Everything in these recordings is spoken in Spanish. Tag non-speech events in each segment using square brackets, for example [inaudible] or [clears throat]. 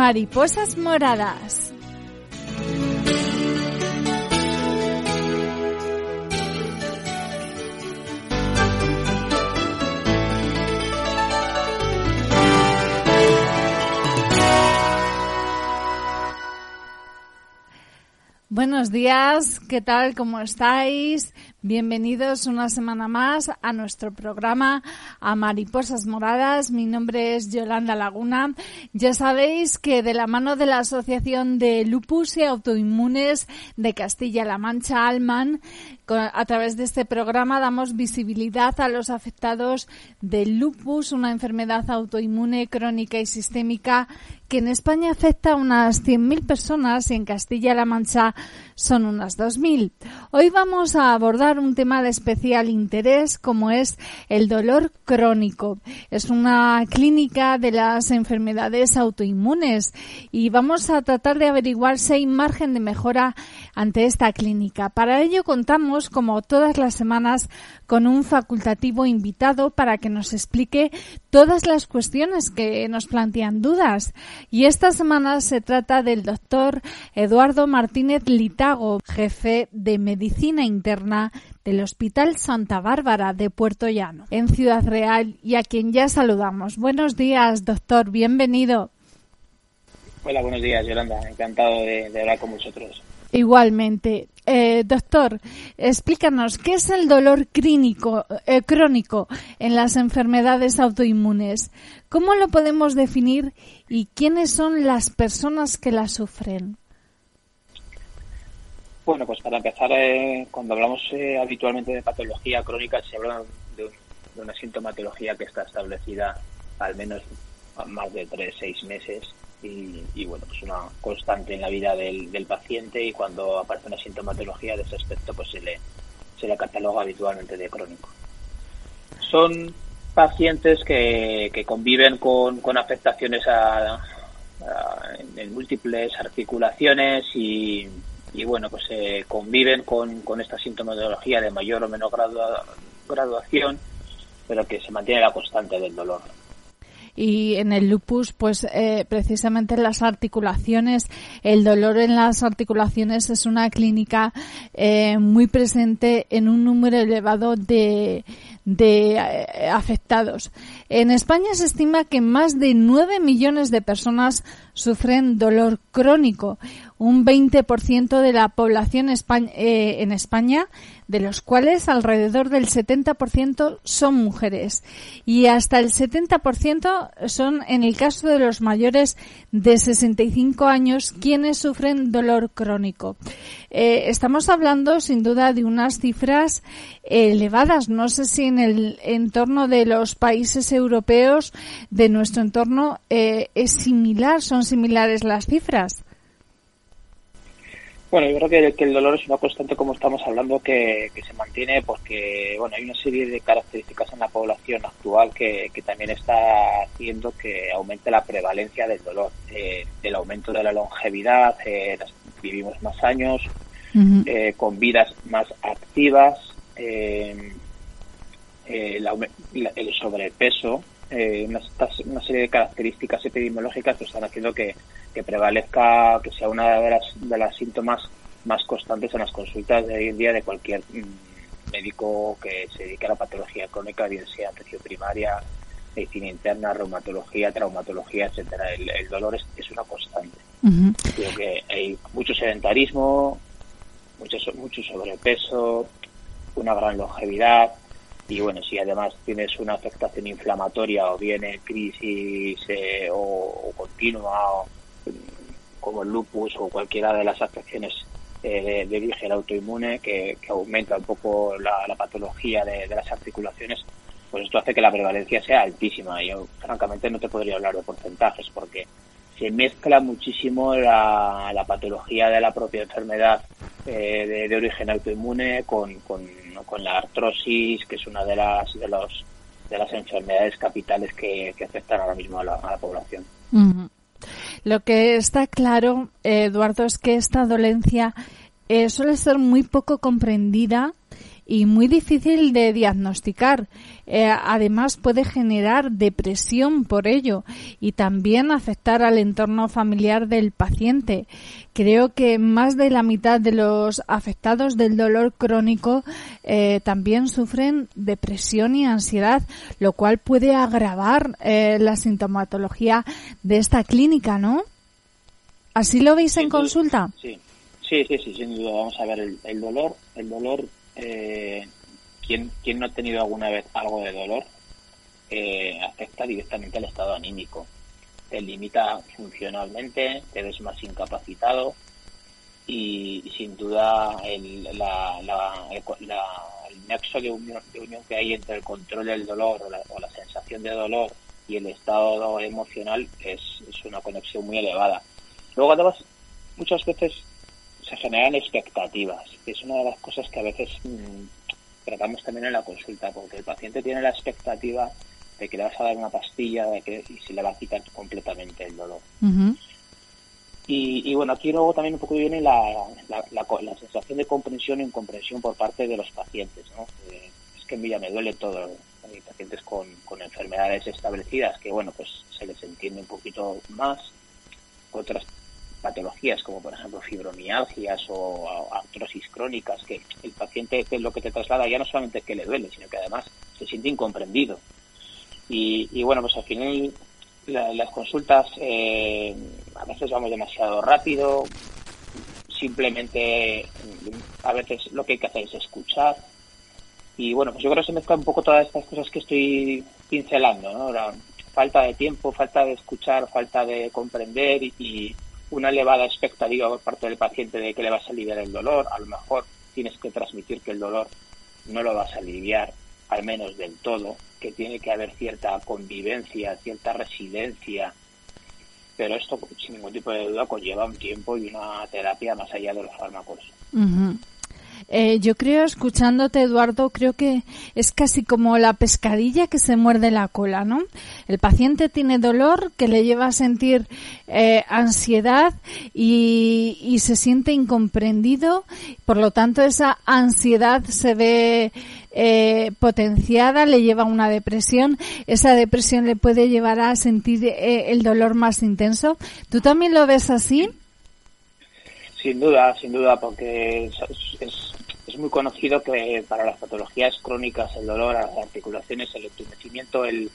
Mariposas moradas. Buenos días, ¿qué tal? ¿Cómo estáis? Bienvenidos una semana más a nuestro programa a Mariposas Moradas. Mi nombre es Yolanda Laguna. Ya sabéis que de la mano de la Asociación de Lupus y Autoinmunes de Castilla-La Mancha, Alman, a través de este programa damos visibilidad a los afectados del lupus, una enfermedad autoinmune crónica y sistémica que en España afecta a unas 100.000 personas y en Castilla-La Mancha son unas 2.000. Hoy vamos a abordar un tema de especial interés como es el dolor crónico. Es una clínica de las enfermedades autoinmunes y vamos a tratar de averiguar si hay margen de mejora ante esta clínica. Para ello contamos, como todas las semanas, con un facultativo invitado para que nos explique todas las cuestiones que nos plantean dudas. Y esta semana se trata del doctor Eduardo Martínez Litago, jefe de medicina interna del Hospital Santa Bárbara de Puerto Llano, en Ciudad Real, y a quien ya saludamos. Buenos días, doctor, bienvenido. Hola, buenos días, Yolanda. Encantado de, hablar con vosotros. Igualmente. Eh, doctor, explícanos, ¿qué es el dolor clínico, eh, crónico en las enfermedades autoinmunes? ¿Cómo lo podemos definir y quiénes son las personas que la sufren? Bueno, pues para empezar, eh, cuando hablamos eh, habitualmente de patología crónica, se habla de, de, una sintomatología que está establecida al menos más de tres, seis meses y, y, bueno, pues una constante en la vida del, del, paciente y cuando aparece una sintomatología de ese aspecto, pues se le, se le cataloga habitualmente de crónico. Son pacientes que, que conviven con, con afectaciones a, en, múltiples articulaciones y, y bueno, pues eh, conviven con, con esta sintomatología de mayor o menor gradua, graduación, pero que se mantiene la constante del dolor y en el lupus, pues eh, precisamente en las articulaciones, el dolor en las articulaciones es una clínica eh, muy presente en un número elevado de, eh, afectados. En España se estima que más de 9 millones de personas sufren dolor crónico, un 20% de la población eh, en España, de los cuales alrededor del 70% son mujeres y hasta el 70% son en el caso de los mayores de 65 años quienes sufren dolor crónico. Eh, estamos hablando sin duda de unas cifras elevadas. No sé si en el entorno de los países europeos de nuestro entorno eh, es similar, son similares las cifras. Bueno, yo creo que, que, el dolor es una constante, como estamos hablando, que, que, se mantiene porque bueno hay una serie de características en la población actual que, que también está haciendo que aumente la prevalencia del dolor. Eh, el aumento de la longevidad, eh, vivimos más años, uh -huh. eh, con vidas más activas, eh, la, el sobrepeso, eh, una, una, serie de características epidemiológicas que están haciendo que, que, prevalezca, que sea una de las, de las síntomas más constantes en las consultas de hoy en día de cualquier mm, médico que se dedique a la patología crónica, bien sea atención primaria, medicina interna, reumatología, traumatología, etcétera. El, el dolor es, es, una constante. Uh -huh. Creo que hay mucho sedentarismo, mucho, mucho sobrepeso, una gran longevidad, y bueno, si además tienes una afectación inflamatoria o bien en crisis eh, o, continua o, como el lupus o cualquiera de las afecciones eh, de, origen autoinmune que, aumenta un poco la, patología de, las articulaciones, pues esto hace que la prevalencia sea altísima. Yo, francamente, no te podría hablar de porcentajes porque se mezcla muchísimo la, patología de la propia enfermedad eh, de, origen autoinmune con, con, la artrosis, que es una de las de los de las enfermedades capitales que, afectan ahora mismo a la, población. Lo que está claro, Eduardo, es que esta dolencia eh, suele ser muy poco comprendida y muy difícil de diagnosticar. Eh, además puede generar depresión por ello y también afectar al entorno familiar del paciente. Creo que más de la mitad de los afectados del dolor crónico eh, también sufren depresión y ansiedad, lo cual puede agravar eh, la sintomatología de esta clínica, ¿no? ¿Así lo veis en consulta? Sí. Sí, sí, sí, sin duda. Vamos a ver, el, el dolor, el dolor eh, ¿quién, no ha tenido alguna vez algo de dolor? Eh, afecta directamente al estado anímico. Te limita funcionalmente, te ves más incapacitado y, sin duda el, la, el nexo de unión, que hay entre el control del dolor o la, sensación de dolor y el estado emocional es una conexión muy elevada. Luego, además, muchas veces se generan expectativas, que es una de las cosas que a veces mm, tratamos también en la consulta, porque el paciente tiene la expectativa de que le vas a dar una pastilla de que, y se le va a quitar completamente el dolor. y, bueno, aquí luego también un poco viene la, la, la, sensación de comprensión e incomprensión por parte de los pacientes. ¿no? es que en Villa me duele todo. Hay pacientes con, con enfermedades establecidas que, bueno, pues se les entiende un poquito más. Otras patologías como por ejemplo fibromialgias o artrosis crónicas, que el paciente es lo que te traslada ya no solamente que le duele, sino que además se siente incomprendido. Y, bueno, pues al final las consultas eh, a veces vamos demasiado rápido, simplemente a veces lo que hay que hacer es escuchar. Y bueno, pues yo creo que se mezclan un poco todas estas cosas que estoy pincelando, ¿no? La falta de tiempo, falta de escuchar, falta de comprender y, una elevada expectativa por parte del paciente de que le vas a aliviar el dolor, a lo mejor tienes que transmitir que el dolor no lo vas a aliviar, al menos del todo, que tiene que haber cierta convivencia, cierta residencia, pero esto sin ningún tipo de duda conlleva un tiempo y una terapia más allá de los fármacos. Eh, yo creo, escuchándote, Eduardo, creo que es casi como la pescadilla que se muerde la cola, ¿no? El paciente tiene dolor que le lleva a sentir eh, ansiedad y, y, se siente incomprendido, por lo tanto esa ansiedad se ve eh, potenciada, le lleva a una depresión, esa depresión le puede llevar a sentir eh, el dolor más intenso. ¿Tú también lo ves así? Sin duda, sin duda, porque es, es, muy conocido que para las patologías crónicas, el dolor a las articulaciones, el entumecimiento, el,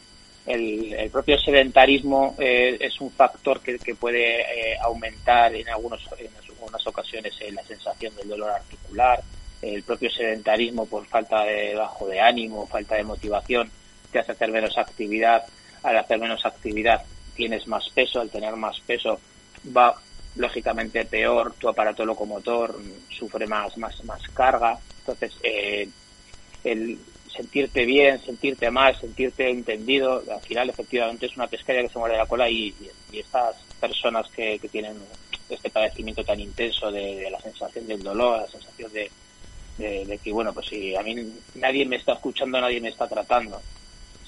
el, propio sedentarismo eh, es un factor que, que puede eh, aumentar en, algunos, en algunas ocasiones eh, la sensación del dolor articular. El propio sedentarismo por falta de bajo de ánimo, falta de motivación, te hace hacer menos actividad. Al hacer menos actividad tienes más peso, al tener más peso va lógicamente peor, tu aparato locomotor sufre más, más, más carga. Entonces, eh, el sentirte bien, sentirte mal, sentirte entendido, al final efectivamente es una pescaria que se muere la cola y, estas personas que, tienen este padecimiento tan intenso de, la sensación del dolor, la sensación de, de, que, bueno, pues si a mí nadie me está escuchando, nadie me está tratando,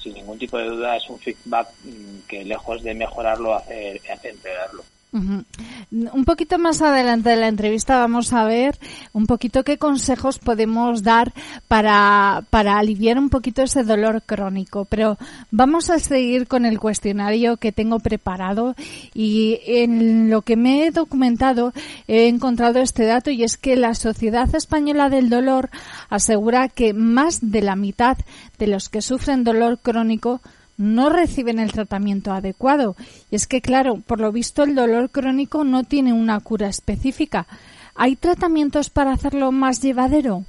sin ningún tipo de duda es un feedback mm, que lejos de mejorarlo hace, hace empeorarlo. Un poquito más adelante de la entrevista vamos a ver un poquito qué consejos podemos dar para, para aliviar un poquito ese dolor crónico. Pero vamos a seguir con el cuestionario que tengo preparado y en lo que me he documentado he encontrado este dato y es que la Sociedad Española del Dolor asegura que más de la mitad de los que sufren dolor crónico no reciben el tratamiento adecuado. Y es que, claro, por lo visto el dolor crónico no tiene una cura específica. ¿Hay tratamientos para hacerlo más llevadero?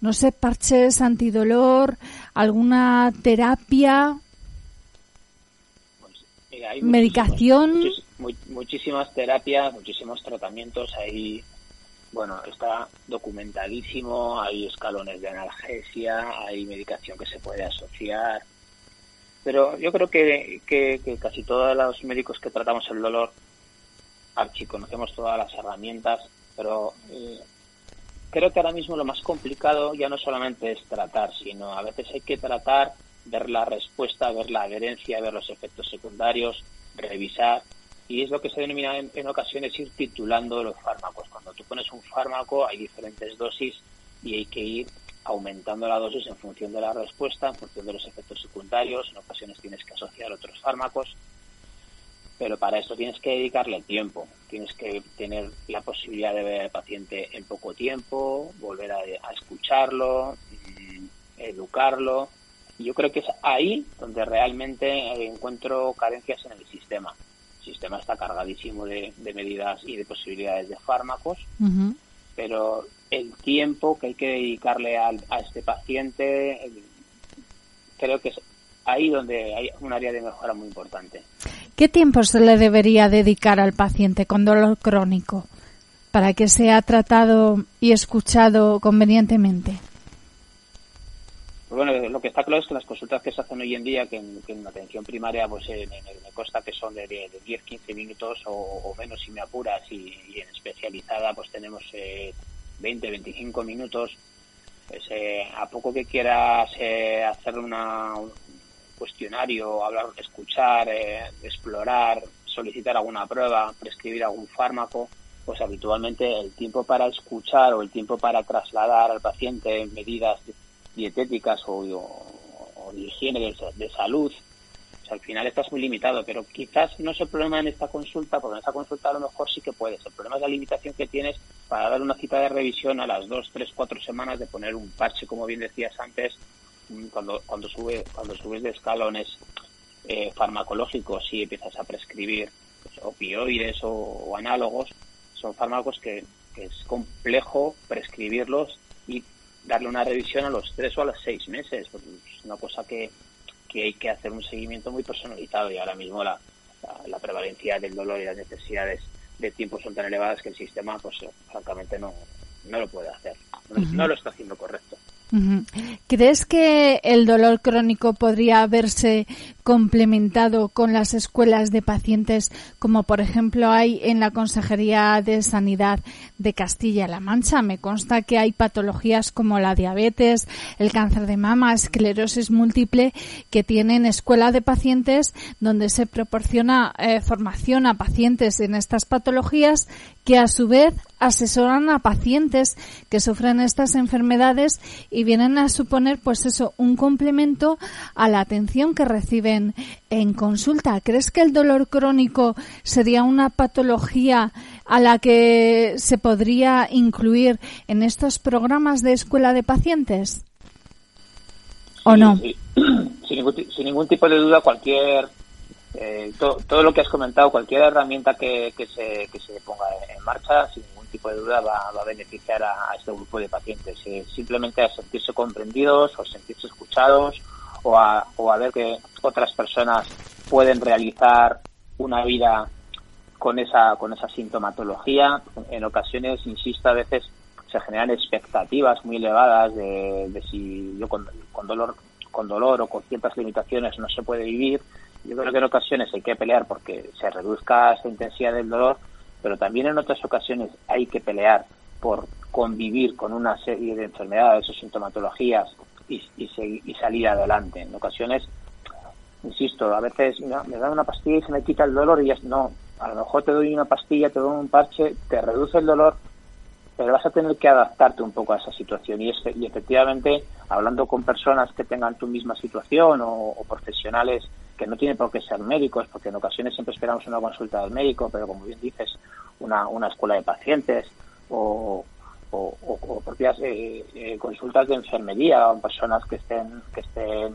No sé, parches antidolor, alguna terapia, pues, medicación. muchísimas terapias, muchísimos tratamientos. Ahí, bueno, está documentadísimo. Hay escalones de analgesia, hay medicación que se puede asociar. Pero yo creo que, que, casi todos los médicos que tratamos el dolor, archi, conocemos todas las herramientas, pero eh, creo que ahora mismo lo más complicado ya no solamente es tratar, sino a veces hay que tratar, ver la respuesta, ver la adherencia, ver los efectos secundarios, revisar. Y es lo que se denomina en, ocasiones ir titulando los fármacos. Cuando tú pones un fármaco hay diferentes dosis y hay que ir aumentando la dosis en función de la respuesta, en función de los efectos secundarios. En ocasiones tienes que asociar otros fármacos pero para esto tienes que dedicarle tiempo, tienes que tener la posibilidad de ver al paciente en poco tiempo, volver a, escucharlo, mm, educarlo. Yo creo que es ahí donde realmente encuentro carencias en el sistema. El sistema está cargadísimo de, medidas y de posibilidades de fármacos, pero el tiempo que hay que dedicarle a este paciente, creo que es ahí donde hay un área de mejora muy importante. ¿Qué tiempo se le debería dedicar al paciente con dolor crónico para que sea tratado y escuchado convenientemente? Bueno, lo que está claro es que las consultas que se hacen hoy en día, que en, atención primaria, pues me consta que son de, 10-15 minutos o, menos si me apuras, y, en especializada pues tenemos 20-25 eh, minutos. Pues, eh, a poco que quieras eh, hacer una, cuestionario, hablar, escuchar, eh, explorar, solicitar alguna prueba, prescribir algún fármaco, pues habitualmente el tiempo para escuchar o el tiempo para trasladar al paciente medidas dietéticas o, de higiene de, salud, pues al final estás muy limitado, pero quizás no es el problema en esta consulta, porque en esta consulta a lo mejor sí que puedes. El problema es la limitación que tienes para dar una cita de revisión a las dos, tres, cuatro semanas de poner un parche, como bien decías antes, cuando, cuando, sube, cuando subes de escalones eh, farmacológicos y empiezas a prescribir pues, opioides o, análogos, son fármacos que, es complejo prescribirlos y darle una revisión a los tres o a los seis meses. es una cosa que, que hay que hacer un seguimiento muy personalizado y ahora mismo la, la, prevalencia del dolor y las necesidades de tiempo son tan elevadas que el sistema, pues francamente, no, no lo puede hacer. no lo está haciendo correcto. ¿Crees que el dolor crónico podría haberse complementado con las escuelas de pacientes como por ejemplo hay en la Consejería de Sanidad de Castilla-La Mancha? Me consta que hay patologías como la diabetes, el cáncer de mama, esclerosis múltiple que tienen escuela de pacientes donde se proporciona eh, formación a pacientes en estas patologías que a su vez asesoran a pacientes que sufren estas enfermedades y vienen a suponer pues eso un complemento a la atención que reciben en consulta. ¿Crees que el dolor crónico sería una patología a la que se podría incluir en estos programas de escuela de pacientes? ¿O no? [clears throat] Sin, ningún, tipo de duda, cualquier eh, todo lo que has comentado, cualquier herramienta que, se, que se ponga en marcha, sin ningún tipo de duda, va, a beneficiar a, este grupo de pacientes. Eh, simplemente a sentirse comprendidos o sentirse escuchados o a, o a ver que otras personas pueden realizar una vida con esa, con esa sintomatología. En ocasiones, insisto, a veces se generan expectativas muy elevadas de, si yo con, con, dolor con dolor o con ciertas limitaciones no se puede vivir. Yo creo que en ocasiones hay que pelear porque se reduzca esa intensidad del dolor, pero también en otras ocasiones hay que pelear por convivir con una serie de enfermedades o sintomatologías y, y, salir adelante. En ocasiones, insisto, a veces me dan una pastilla y se me quita el dolor y ya no, a lo mejor te doy una pastilla, te doy un parche, te reduce el dolor, pero vas a tener que adaptarte un poco a esa situación. Y, y efectivamente, hablando con personas que tengan tu misma situación o, profesionales que no tienen por qué ser médicos, porque en ocasiones siempre esperamos una consulta del médico, pero como bien dices, una, una escuela de pacientes o, o, propias eh, eh, consultas de enfermería o personas que estén que estén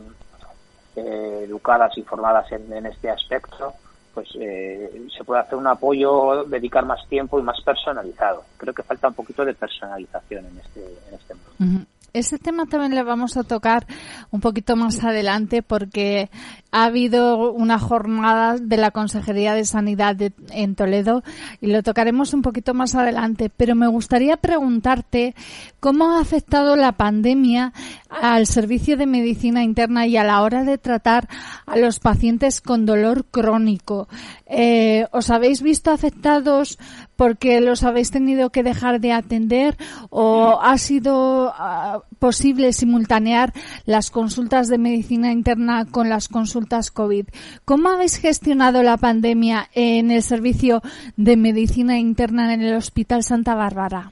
eh, educadas y formadas en, este aspecto pues se puede hacer un apoyo dedicar más tiempo y más personalizado. Creo que falta un poquito de personalización en este en este mundo Ese tema también le vamos a tocar un poquito más adelante porque ha habido una jornada de la Consejería de Sanidad en Toledo y lo tocaremos un poquito más adelante. Pero me gustaría preguntarte cómo ha afectado la pandemia al servicio de medicina interna y a la hora de tratar a los pacientes con dolor crónico. Eh, ¿Os habéis visto afectados porque los habéis tenido que dejar de atender o ha sido ah, posible simultanear las consultas de medicina interna con las consultas COVID? ¿Cómo habéis gestionado la pandemia en el servicio de medicina interna en el Hospital Santa Bárbara?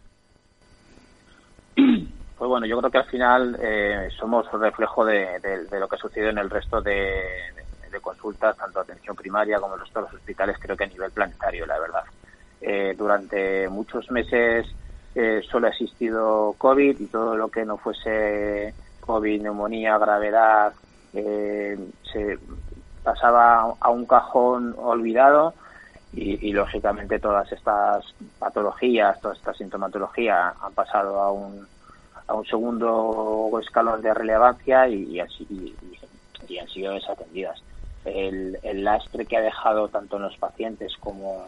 Pues bueno, yo creo que al final eh, somos reflejo de, lo que sucedido en el resto de, consultas, tanto atención primaria como en los otros hospitales, creo que a nivel planetario, la verdad. Eh, durante muchos meses eh, solo ha existido COVID y todo lo que no fuese COVID, neumonía, gravedad, eh, se pasaba a un cajón olvidado y, lógicamente todas estas patologías, toda esta sintomatología han pasado a un, a un segundo escalón de relevancia y, así, y, han sido desatendidas. El, el lastre que ha dejado tanto en los pacientes como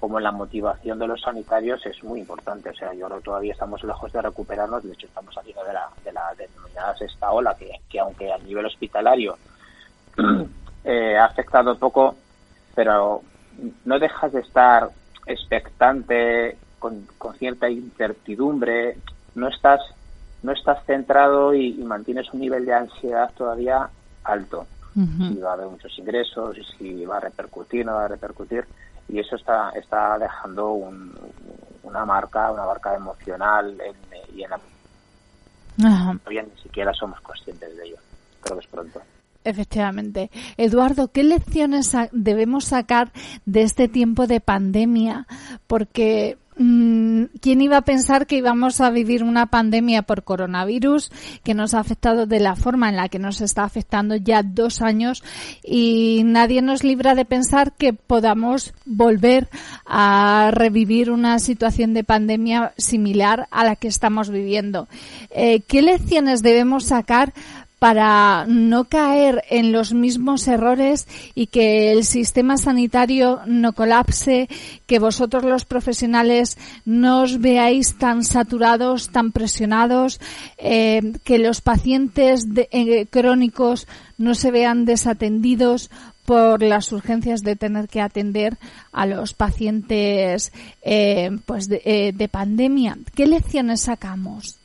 como la motivación de los sanitarios es muy importante. O sea, yo creo que todavía estamos lejos de recuperarnos, de hecho estamos saliendo de la, de la denominada sexta ola, que, que aunque a nivel hospitalario [clears throat] eh, ha afectado poco, pero no dejas de estar expectante, con, con cierta incertidumbre, no estás, no estás centrado y, mantienes un nivel de ansiedad todavía alto. Si va a haber muchos ingresos, si va a repercutir, no va a repercutir y eso está está dejando una marca una marca emocional en, y en la todavía ni siquiera somos conscientes de ello creo que es pronto Efectivamente. Eduardo, ¿qué lecciones debemos sacar de este tiempo de pandemia? Porque ¿quién iba a pensar que íbamos a vivir una pandemia por coronavirus que nos ha afectado de la forma en la que nos está afectando ya dos años y nadie nos libra de pensar que podamos volver a revivir una situación de pandemia similar a la que estamos viviendo? Eh, ¿Qué lecciones debemos sacar para no caer en los mismos errores y que el sistema sanitario no colapse, que vosotros los profesionales no os veáis tan saturados, tan presionados, eh, que los pacientes eh, crónicos no se vean desatendidos por las urgencias de tener que atender a los pacientes eh, pues de pandemia. ¿Qué lecciones sacamos?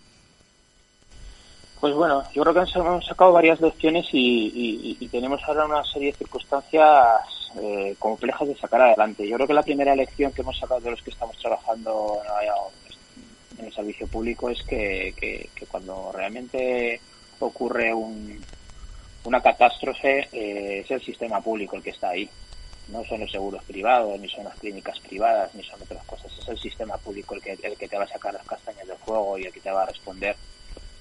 Pues bueno, yo creo que hemos sacado varias lecciones y, tenemos ahora una serie de circunstancias eh, complejas de sacar adelante. Yo creo que la primera lección que hemos sacado de los que estamos trabajando en el servicio público es que, cuando realmente ocurre una catástrofe eh, es el sistema público el que está ahí. No son los seguros privados, ni son las clínicas privadas, ni son otras cosas. Es el sistema público el que, el que te va a sacar las castañas del fuego y el que te va a responder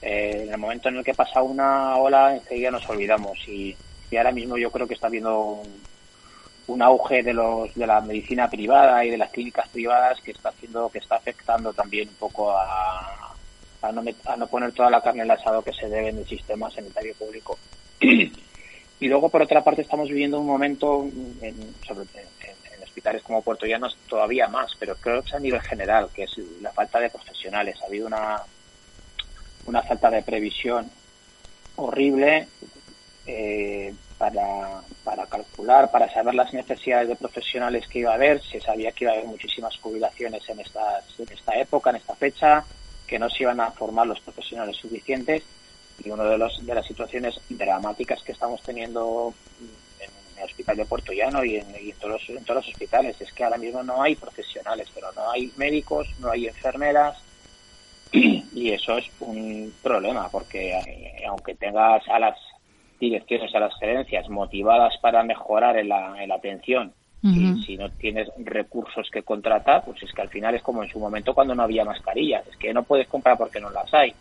eh, en el momento en el que pasa una ola, enseguida nos olvidamos. Y, ahora mismo yo creo que está habiendo un, auge de los de la medicina privada y de las clínicas privadas que está haciendo que está afectando también un poco a, a, no, a no poner toda la carne en el asado que se debe en el sistema sanitario público. [clears throat] y luego, por otra parte, estamos viviendo un momento, en, sobre, en, hospitales como Puerto Llanos todavía más, pero creo que a nivel general, que es la falta de profesionales. Ha habido una una falta de previsión horrible eh, para, para calcular, para saber las necesidades de profesionales que iba a haber. Se sabía que iba a haber muchísimas jubilaciones en, estas, en esta época, en esta fecha, que no se iban a formar los profesionales suficientes. Y una de, los, de las situaciones dramáticas que estamos teniendo en el hospital de Puerto Llano y, en, todos los, en todos los hospitales es que ahora mismo no hay profesionales, pero no hay médicos, no hay enfermeras, y eso es un problema porque eh, aunque tengas a las direcciones, a las gerencias motivadas para mejorar en la, en la atención, y si no tienes recursos que contratar, pues es que al final es como en su momento cuando no había mascarillas, es que no puedes comprar porque no las hay.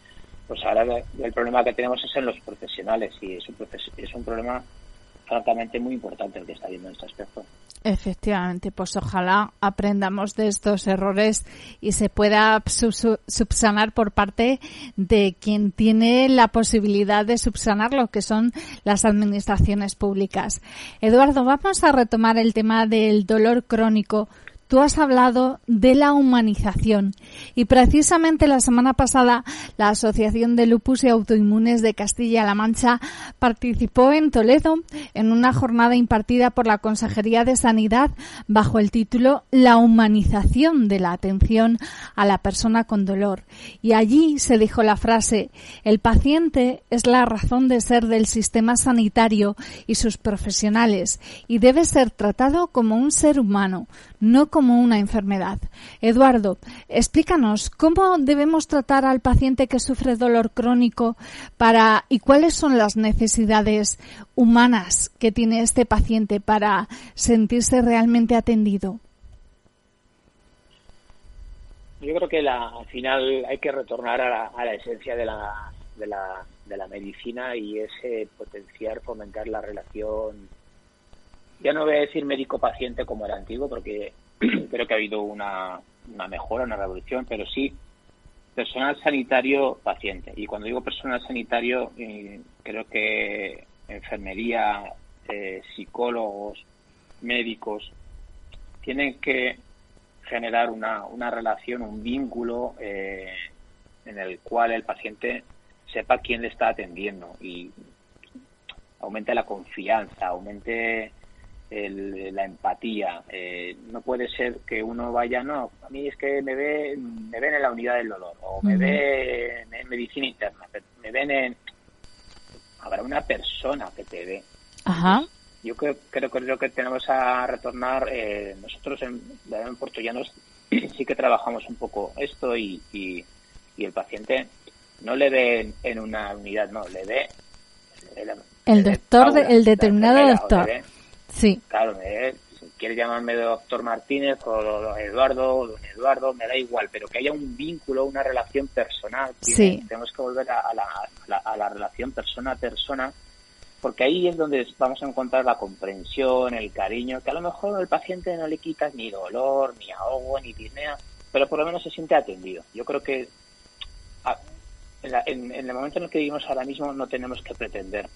Pues ahora el problema que tenemos es en los profesionales y es un, es un problema francamente muy importante el que está viendo en este aspecto. Efectivamente, pues ojalá aprendamos de estos errores y se pueda subsanar por parte de quien tiene la posibilidad de subsanarlo, que son las administraciones públicas. Eduardo, vamos a retomar el tema del dolor crónico tú has hablado de la humanización y precisamente la semana pasada la Asociación de Lupus y Autoinmunes de Castilla-La Mancha participó en Toledo en una jornada impartida por la Consejería de Sanidad bajo el título La humanización de la atención a la persona con dolor. Y allí se dijo la frase el paciente es la razón de ser del sistema sanitario y sus profesionales y debe ser tratado como un ser humano, no como una enfermedad. Eduardo, explícanos cómo debemos tratar al paciente que sufre dolor crónico para y cuáles son las necesidades humanas que tiene este paciente para sentirse realmente atendido. Yo creo que al final hay que retornar a la, esencia de la, de, la, de la medicina y es potenciar, fomentar la relación ya no voy a decir médico-paciente como era antiguo, porque [clears throat] creo que ha habido una, una mejora, una revolución, pero sí personal sanitario-paciente. Y cuando digo personal sanitario, eh, creo que enfermería, eh, psicólogos, médicos, tienen que generar una, una relación, un vínculo eh, en el cual el paciente sepa quién le está atendiendo y aumente la confianza, aumente la empatía. Eh, no puede ser que uno vaya, no, a mí es que me, ve, me ven en la unidad del dolor o me ve en, medicina interna, me ven en... Habrá una persona que te ve. Ajá. Yo creo, creo, creo que tenemos a retornar, eh, nosotros en, en Puerto Llanos [clears throat] sí que trabajamos un poco esto y, y, el paciente no le ve en una unidad, no, le ve el, doctor, el determinado doctor. Sí. Claro, si quiere llamarme doctor Martínez o Eduardo o don Eduardo, me da igual, pero que haya un vínculo, una relación personal. Sí. Tenemos que volver a, la, a la relación persona a persona, porque ahí es donde vamos a encontrar la comprensión, el cariño, que a lo mejor al paciente no le quitas ni dolor, ni ahogo, ni disnea, pero por lo menos se siente atendido. Yo creo que en, en, el momento en el que vivimos ahora mismo no tenemos que pretender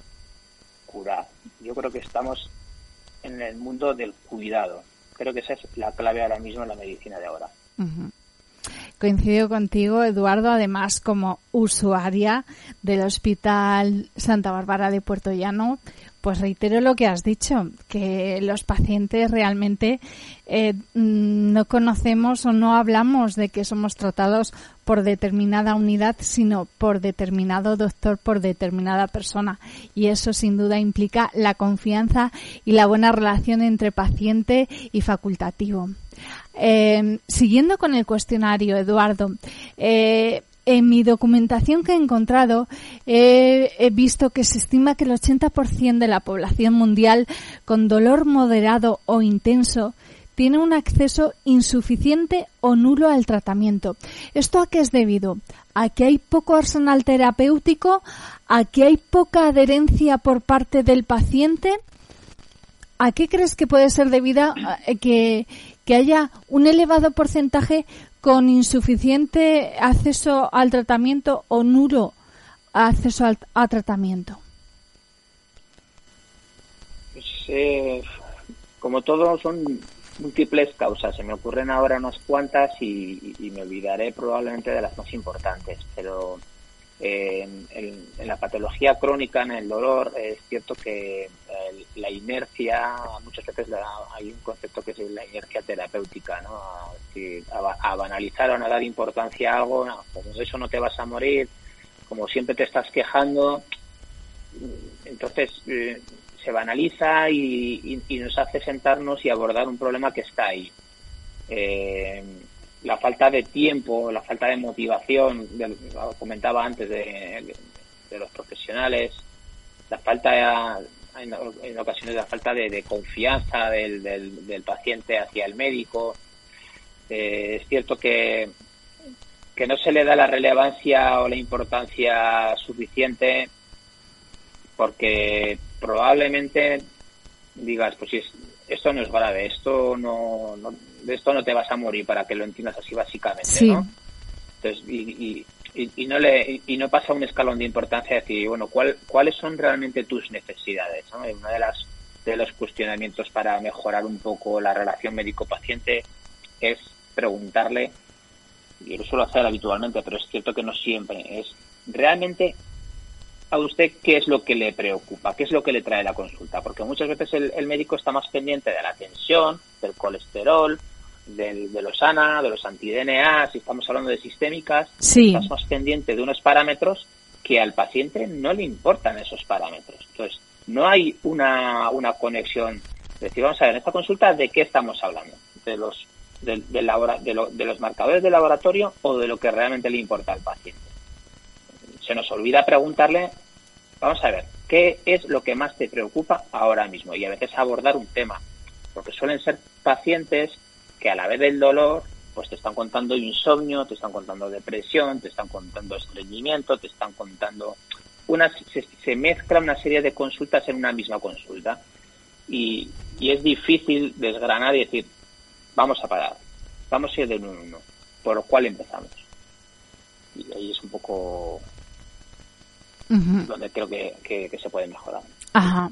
curar. Yo creo que estamos en el mundo del cuidado. Creo que esa es la clave ahora mismo en la medicina de ahora. Coincido contigo, Eduardo, además como usuaria del Hospital Santa Bárbara de Puerto Llano, pues reitero lo que has dicho, que los pacientes realmente eh, no conocemos o no hablamos de que somos tratados por determinada unidad, sino por determinado doctor, por determinada persona. Y eso sin duda implica la confianza y la buena relación entre paciente y facultativo. Eh, siguiendo con el cuestionario, Eduardo, eh, en mi documentación que he encontrado he visto que se estima que el 80% de la población mundial con dolor moderado o intenso tiene un acceso insuficiente o nulo al tratamiento. ¿Esto a qué es debido? ¿A que hay poco arsenal terapéutico? ¿A que hay poca adherencia por parte del paciente? ¿A qué crees que puede ser debido a que, que haya un elevado porcentaje con insuficiente acceso al tratamiento o nulo acceso al, tratamiento? Pues, eh, como todo, son múltiples causas. Se me ocurren ahora unas cuantas y, me olvidaré probablemente de las más importantes. Pero en, la patología crónica, en el dolor, es cierto que la inercia, muchas veces hay un concepto que es la inercia terapéutica, ¿no? a, banalizar o a dar importancia a algo, como eso no te vas a morir, como siempre te estás quejando, entonces eh, se banaliza y, nos hace sentarnos y abordar un problema que está ahí. Eh, la falta de tiempo, la falta de motivación, lo comentaba antes de, los profesionales, la falta en, ocasiones la falta de, confianza del, del, paciente hacia el médico. Eh, es cierto que, que no se le da la relevancia o la importancia suficiente porque probablemente digas, pues si esto no es grave, esto no, de esto no te vas a morir para que lo entiendas así básicamente, ¿no? Entonces, y, y, y, no le y no pasa un escalón de importancia de decir, bueno, ¿cuál, ¿cuáles son realmente tus necesidades? ¿no? Una de las de los cuestionamientos para mejorar un poco la relación médico-paciente es preguntarle, y lo suelo hacer habitualmente, pero es cierto que no siempre, es realmente a usted qué es lo que le preocupa, qué es lo que le trae la consulta, porque muchas veces el, médico está más pendiente de la tensión, del colesterol, del, de los ANA, de los anti-DNA, si estamos hablando de sistémicas, sí. estás más pendiente de unos parámetros que al paciente no le importan esos parámetros. Entonces, no hay una, una conexión. Es decir, vamos a ver, en esta consulta, ¿de qué estamos hablando? ¿De los, de, de, de los marcadores de laboratorio o de lo que realmente le importa al paciente? se nos olvida preguntarle, vamos a ver, ¿qué es lo que más te preocupa ahora mismo? Y a veces abordar un tema, porque suelen ser pacientes que a la vez del dolor, pues te están contando insomnio, te están contando depresión, te están contando estreñimiento, te están contando una se, se mezcla una serie de consultas en una misma consulta y, y, es difícil desgranar y decir vamos a parar, vamos a ir de uno en uno, por lo cual empezamos. Y ahí es un poco donde creo que, se puede mejorar. Ajá.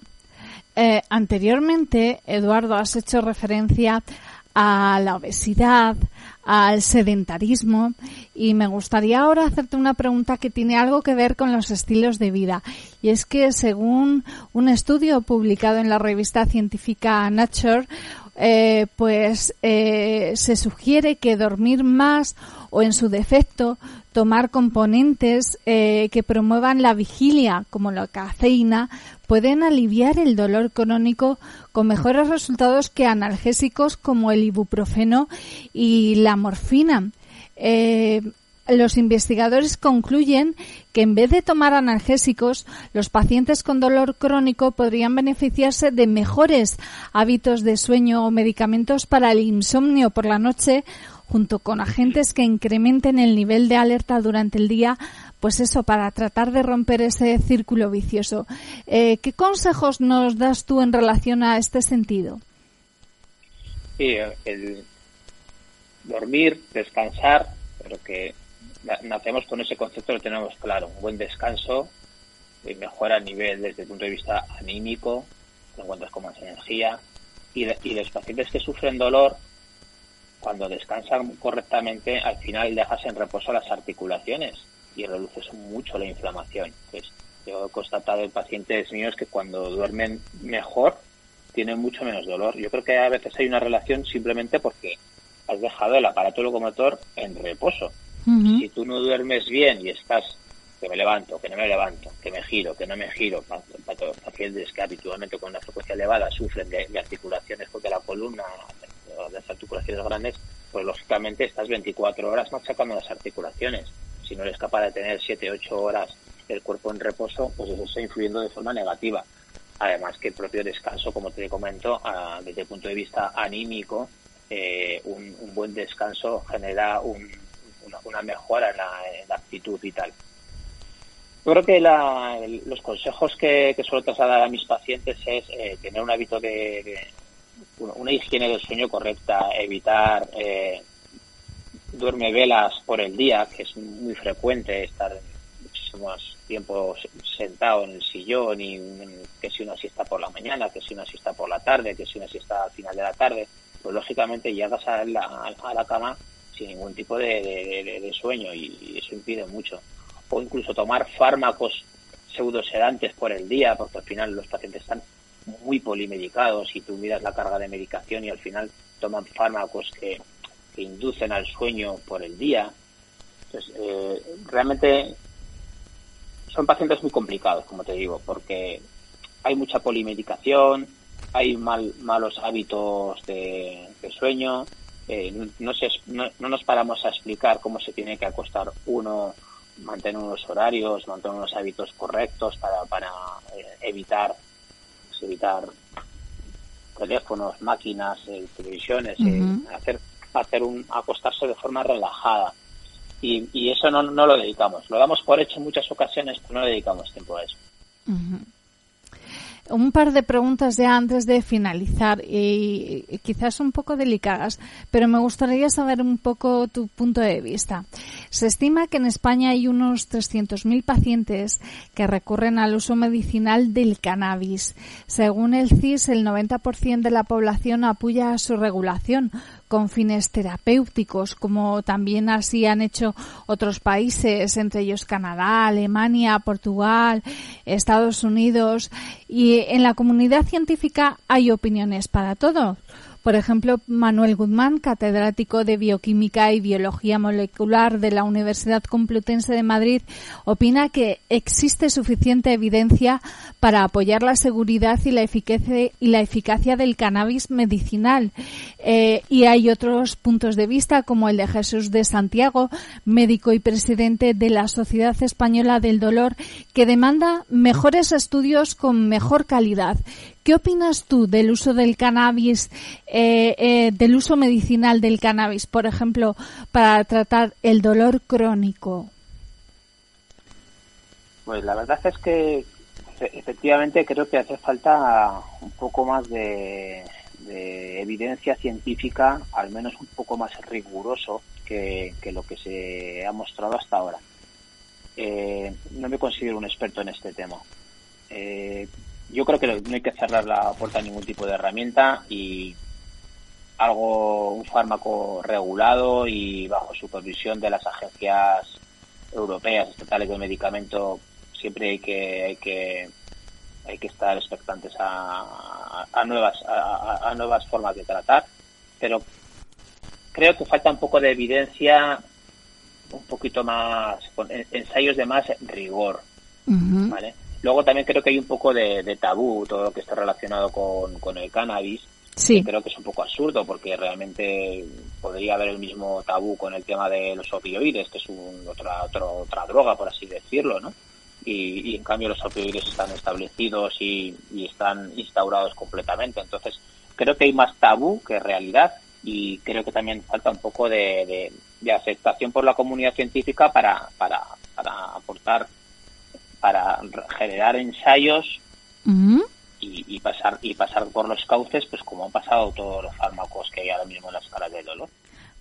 Eh, anteriormente, Eduardo, has hecho referencia a la obesidad, al sedentarismo y me gustaría ahora hacerte una pregunta que tiene algo que ver con los estilos de vida. Y es que según un estudio publicado en la revista científica Nature eh, pues eh, se sugiere que dormir más o en su defecto tomar componentes eh, que promuevan la vigilia, como la cafeína, pueden aliviar el dolor crónico con mejores resultados que analgésicos como el ibuprofeno y la morfina. Eh, los investigadores concluyen que en vez de tomar analgésicos, los pacientes con dolor crónico podrían beneficiarse de mejores hábitos de sueño o medicamentos para el insomnio por la noche junto con agentes que incrementen el nivel de alerta durante el día, pues eso, para tratar de romper ese círculo vicioso. Eh, ¿Qué consejos nos das tú en relación a este sentido? Sí, el dormir, descansar, pero que nacemos con ese concepto, lo tenemos claro. Un buen descanso mejora el nivel desde el punto de vista anímico, te encuentras con más energía. Y, y los pacientes que sufren dolor, cuando descansan correctamente, al final dejas en reposo las articulaciones y reduces mucho la inflamación. Pues yo he constatado en pacientes míos que cuando duermen mejor tienen mucho menos dolor. Yo creo que a veces hay una relación simplemente porque has dejado el aparato locomotor en reposo. Si tú no duermes bien y estás que me levanto, que no me levanto, que me giro, que no me giro, pacientes que habitualmente con una frecuencia elevada sufren de, de articulaciones porque la columna las articulaciones grandes, pues lógicamente estás 24 horas machacando las articulaciones. Si no eres capaz de tener 7, 8 horas el cuerpo en reposo, pues eso está influyendo de forma negativa. Además que el propio descanso, como te comento, desde el punto de vista anímico, eh, un, buen descanso genera una, mejora en la, actitud vital. Yo creo que los consejos que, que, suelo trasladar a mis pacientes es eh, tener un hábito de, una higiene del sueño correcta, evitar eh, duerme velas por el día, que es muy frecuente estar muchísimos tiempo sentado en el sillón y que si una siesta por la mañana, que si una siesta por la tarde, que si una siesta al final de la tarde, pues lógicamente llegas a la, a la cama sin ningún tipo de, sueño y, eso impide mucho. O incluso tomar fármacos pseudosedantes por el día, porque al final los pacientes están muy polimedicados y tú miras la carga de medicación y al final toman fármacos que, inducen al sueño por el día. Entonces, eh, realmente son pacientes muy complicados, como te digo, porque hay mucha polimedicación, hay mal, malos hábitos de, sueño, eh, no, no, nos paramos a explicar cómo se tiene que acostar uno, mantener unos horarios, mantener unos hábitos correctos para, para eh, evitar evitar teléfonos, máquinas, eh, televisiones, eh, hacer hacer un acostarse de forma relajada y, y eso no, no, lo dedicamos. Lo damos por hecho en muchas ocasiones, pero no dedicamos tiempo a eso. Un par de preguntas ya antes de finalizar y, quizás un poco delicadas, pero me gustaría saber un poco tu punto de vista. Se estima que en España hay unos 300.000 pacientes que recurren al uso medicinal del cannabis. Según el CIS, el 90% de la población apoya su regulación con fines terapéuticos, como también así han hecho otros países, entre ellos Canadá, Alemania, Portugal, Estados Unidos. Y en la comunidad científica hay opiniones para todo. Por ejemplo, Manuel Guzmán, catedrático de Bioquímica y Biología Molecular de la Universidad Complutense de Madrid, opina que existe suficiente evidencia para apoyar la seguridad y la eficacia, y la eficacia del cannabis medicinal. Eh, y hay otros puntos de vista, como el de Jesús de Santiago, médico y presidente de la Sociedad Española del Dolor, que demanda mejores estudios con mejor calidad ¿Qué opinas tú del uso del cannabis, eh, eh, del uso medicinal del cannabis, por ejemplo, para tratar el dolor crónico? Pues la verdad es que efectivamente creo que hace falta un poco más de, evidencia científica, al menos un poco más riguroso que, lo que se ha mostrado hasta ahora. Eh, no me considero un experto en este tema. Eh, yo creo que no hay que cerrar la puerta a ningún tipo de herramienta y algo, un fármaco regulado y bajo supervisión de las agencias europeas estatales de medicamento siempre hay que hay que hay que estar expectantes a, a nuevas a, nuevas formas de tratar pero creo que falta un poco de evidencia un poquito más con ensayos de más rigor ¿vale? Luego también creo que hay un poco de, tabú todo lo que está relacionado con, el cannabis. Sí. Creo que es un poco absurdo porque realmente podría haber el mismo tabú con el tema de los opioides, que es otra, otra droga, por así decirlo, ¿no? Y, en cambio los opioides están establecidos y, están instaurados completamente. Entonces, creo que hay más tabú que realidad y creo que también falta un poco de, aceptación por la comunidad científica para, para, para aportar para generar ensayos y, pasar y pasar por los cauces, pues como han pasado todos los fármacos que hay ahora mismo en las escala del dolor.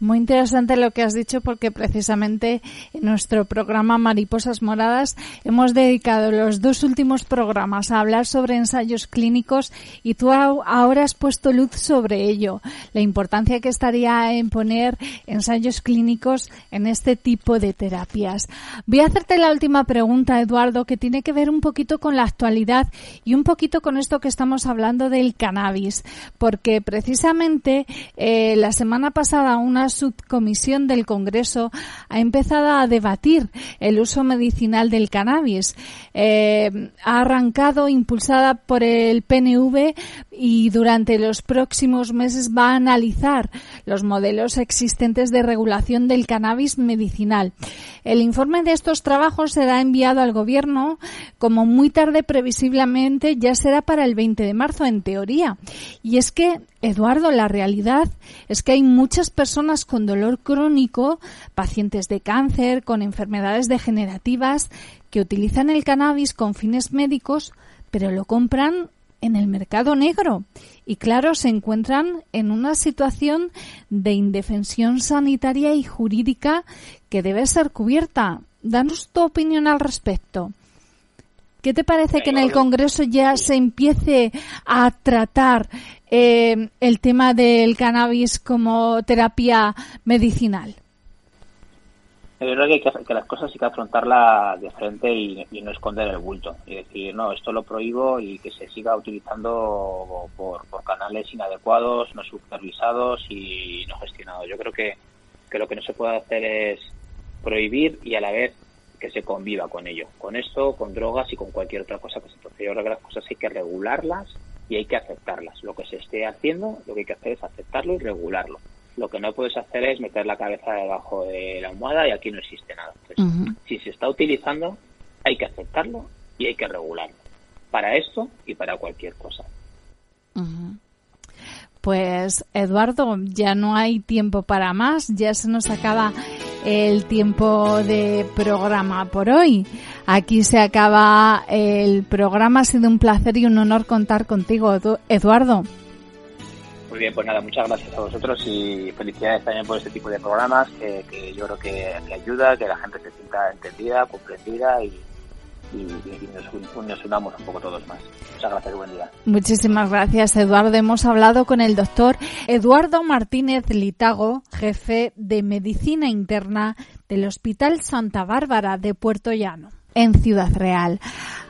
Muy interesante lo que has dicho porque precisamente en nuestro programa Mariposas Moradas hemos dedicado los dos últimos programas a hablar sobre ensayos clínicos y tú ahora has puesto luz sobre ello, la importancia que estaría en poner ensayos clínicos en este tipo de terapias. Voy a hacerte la última pregunta, Eduardo, que tiene que ver un poquito con la actualidad y un poquito con esto que estamos hablando del cannabis, porque precisamente eh, la semana pasada una subcomisión del Congreso ha empezado a debatir el uso medicinal del cannabis. Eh, ha arrancado impulsada por el PNV y durante los próximos meses va a analizar los modelos existentes de regulación del cannabis medicinal. El informe de estos trabajos será enviado al Gobierno como muy tarde previsiblemente ya será para el 20 de marzo en teoría. Y es que Eduardo, la realidad es que hay muchas personas con dolor crónico, pacientes de cáncer, con enfermedades degenerativas, que utilizan el cannabis con fines médicos, pero lo compran en el mercado negro. Y claro, se encuentran en una situación de indefensión sanitaria y jurídica que debe ser cubierta. Danos tu opinión al respecto. ¿Qué te parece que en el Congreso ya se empiece a tratar eh, el tema del cannabis como terapia medicinal? Es verdad que, las cosas hay que afrontarlas de frente y, no esconder el bulto. Y decir, no, esto lo prohíbo y que se siga utilizando por, canales inadecuados, no supervisados y no gestionados. Yo creo que, que lo que no se puede hacer es prohibir y a la vez que se conviva con ello, con esto, con drogas y con cualquier otra cosa que se procede. Yo creo que las cosas hay que regularlas y hay que aceptarlas. Lo que se esté haciendo, lo que hay que hacer es aceptarlo y regularlo. Lo que no puedes hacer es meter la cabeza debajo de la almohada y aquí no existe nada. Si se está utilizando, hay que aceptarlo y hay que regularlo. Para esto y para cualquier cosa. Pues Eduardo, ya no hay tiempo para más, ya se nos acaba el tiempo de programa por hoy. Aquí se acaba el programa, ha sido un placer y un honor contar contigo, Eduardo. Muy bien, pues nada, muchas gracias a vosotros y felicidades también por este tipo de programas que, yo creo que, que ayuda, que la gente se sienta entendida, comprendida y, y, nos, unamos un poco todos más. Muchas gracias, buen día. Muchísimas gracias, Eduardo. Hemos hablado con el doctor Eduardo Martínez Litago, jefe de Medicina Interna del Hospital Santa Bárbara de Puerto Llano en Ciudad Real.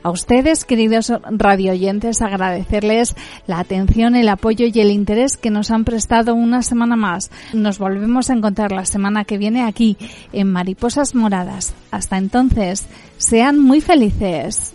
A ustedes, queridos radioyentes, agradecerles la atención, el apoyo y el interés que nos han prestado una semana más. Nos volvemos a encontrar la semana que viene aquí en Mariposas Moradas. Hasta entonces, sean muy felices.